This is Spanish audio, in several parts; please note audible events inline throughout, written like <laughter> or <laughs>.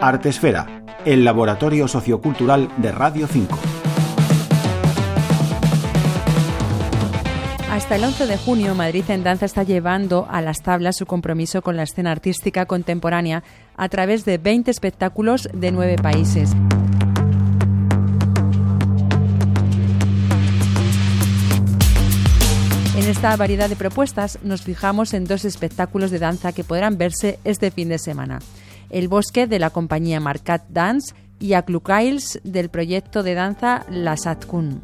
Artesfera, el laboratorio sociocultural de Radio 5. Hasta el 11 de junio, Madrid en Danza está llevando a las tablas su compromiso con la escena artística contemporánea a través de 20 espectáculos de nueve países. Esta variedad de propuestas nos fijamos en dos espectáculos de danza que podrán verse este fin de semana. El Bosque de la compañía Marcat Dance y Aklukails del proyecto de danza La Satkun.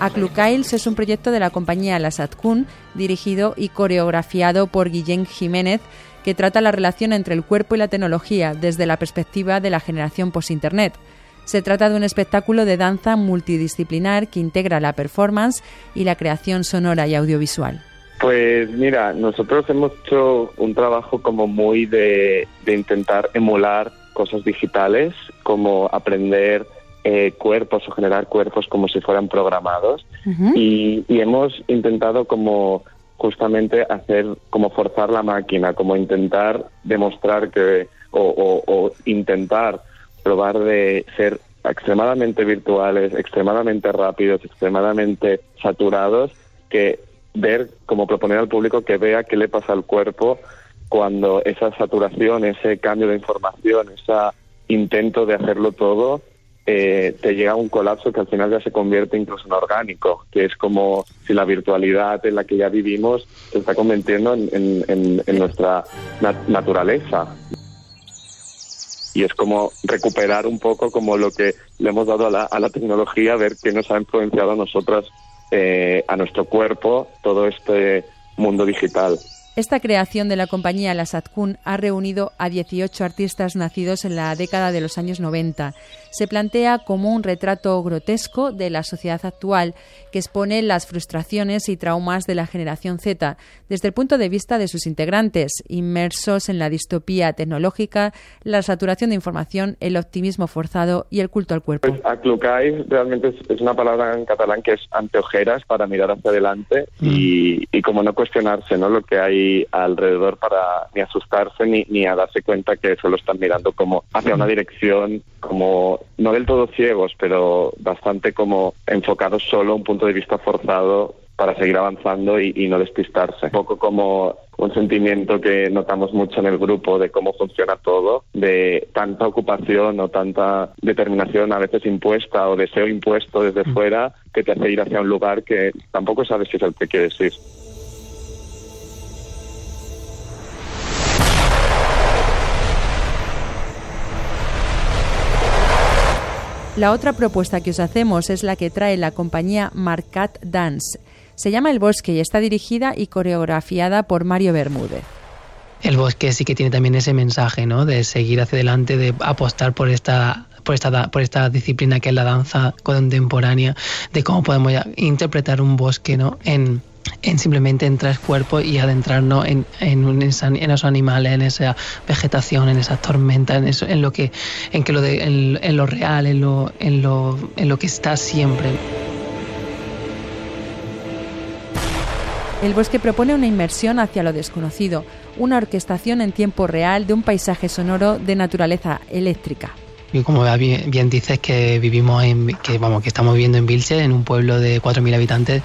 Aklukails es un proyecto de la compañía La Satkun, dirigido y coreografiado por Guillén Jiménez, que trata la relación entre el cuerpo y la tecnología desde la perspectiva de la generación post-internet. Se trata de un espectáculo de danza multidisciplinar que integra la performance y la creación sonora y audiovisual. Pues mira, nosotros hemos hecho un trabajo como muy de, intentar emular cosas digitales, como aprender eh, cuerpos o generar cuerpos como si fueran programados. Y, hemos intentado como justamente hacer como forzar la máquina, como intentar demostrar que o, o intentar probar de ser extremadamente virtuales, extremadamente rápidos, extremadamente saturados, que ver, como proponer al público que vea qué le pasa al cuerpo cuando esa saturación, ese cambio de información, ese intento de hacerlo todo, eh, te llega un colapso que al final ya se convierte incluso en orgánico, que es como si la virtualidad en la que ya vivimos se está convirtiendo en, nuestra naturaleza. Y es como recuperar un poco como lo que le hemos dado a la, a la tecnología, ver qué nos ha influenciado a nosotras eh, a nuestro cuerpo todo este mundo digital. Esta creación de la compañía La Satkun ha reunido a 18 artistas nacidos en la década de los años 90. Se plantea como un retrato grotesco de la sociedad actual que expone las frustraciones y traumas de la generación Z desde el punto de vista de sus integrantes, inmersos en la distopía tecnológica, la saturación de información, el optimismo forzado y el culto al cuerpo. Pues aclucai realmente es, una palabra en catalán que es anteojeras para mirar hacia adelante y, y como no cuestionarse ¿no? lo que hay alrededor para ni asustarse ni, ni a darse cuenta que solo están mirando como hacia una dirección como no del todo ciegos, pero bastante como enfocados solo a un punto de vista forzado para seguir avanzando y, no despistarse. Un poco como un sentimiento que notamos mucho en el grupo de cómo funciona todo, de tanta ocupación o tanta determinación a veces impuesta o deseo impuesto desde mm. fuera que te hace ir hacia un lugar que tampoco sabes si es el que quieres ir. La otra propuesta que os hacemos es la que trae la compañía Marcat Dance. Se llama El Bosque y está dirigida y coreografiada por Mario Bermúdez. El bosque sí que tiene también ese mensaje, ¿no? De seguir hacia adelante, de apostar por esta por esta, por esta disciplina que es la danza contemporánea, de cómo podemos interpretar un bosque ¿no? en, en simplemente entrar cuerpo y adentrarnos en, en, esos animales, en esa vegetación, en esas tormentas, en, eso, lo que, en lo en, lo real, en lo, en lo, en lo que está siempre. El bosque propone una inmersión hacia lo desconocido, una orquestación en tiempo real de un paisaje sonoro de naturaleza eléctrica. Y como bien, dices que vivimos en, que vamos, que estamos viviendo en Vilche, en un pueblo de 4.000 habitantes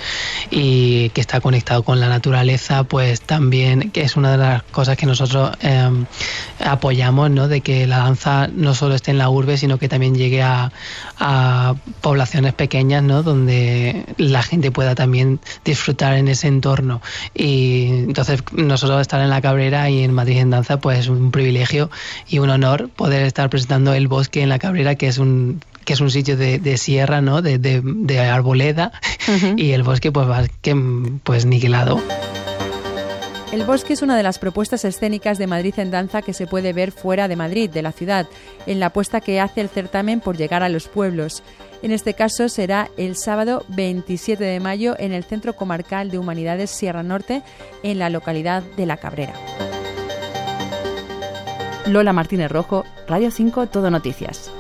y que está conectado con la naturaleza, pues también que es una de las cosas que nosotros em, apoyamos, ¿no? De que la danza no solo esté en la urbe, sino que también llegue a, poblaciones pequeñas, ¿no? Donde la gente pueda también disfrutar en ese entorno. Y entonces nosotros estar en la Cabrera y en Madrid en danza, pues es un privilegio y un honor poder estar presentando el bosque en la Cabrera, que es un que es un sitio de, sierra, ¿no? De, de, arboleda, <laughs> y el bosque pues va que, pues niquelado. El bosque es una de las propuestas escénicas de Madrid en danza que se puede ver fuera de Madrid, de la ciudad, en la apuesta que hace el certamen por llegar a los pueblos. En este caso será el sábado 27 de mayo en el Centro Comarcal de Humanidades Sierra Norte, en la localidad de La Cabrera. Lola Martínez Rojo, Radio 5 Todo Noticias.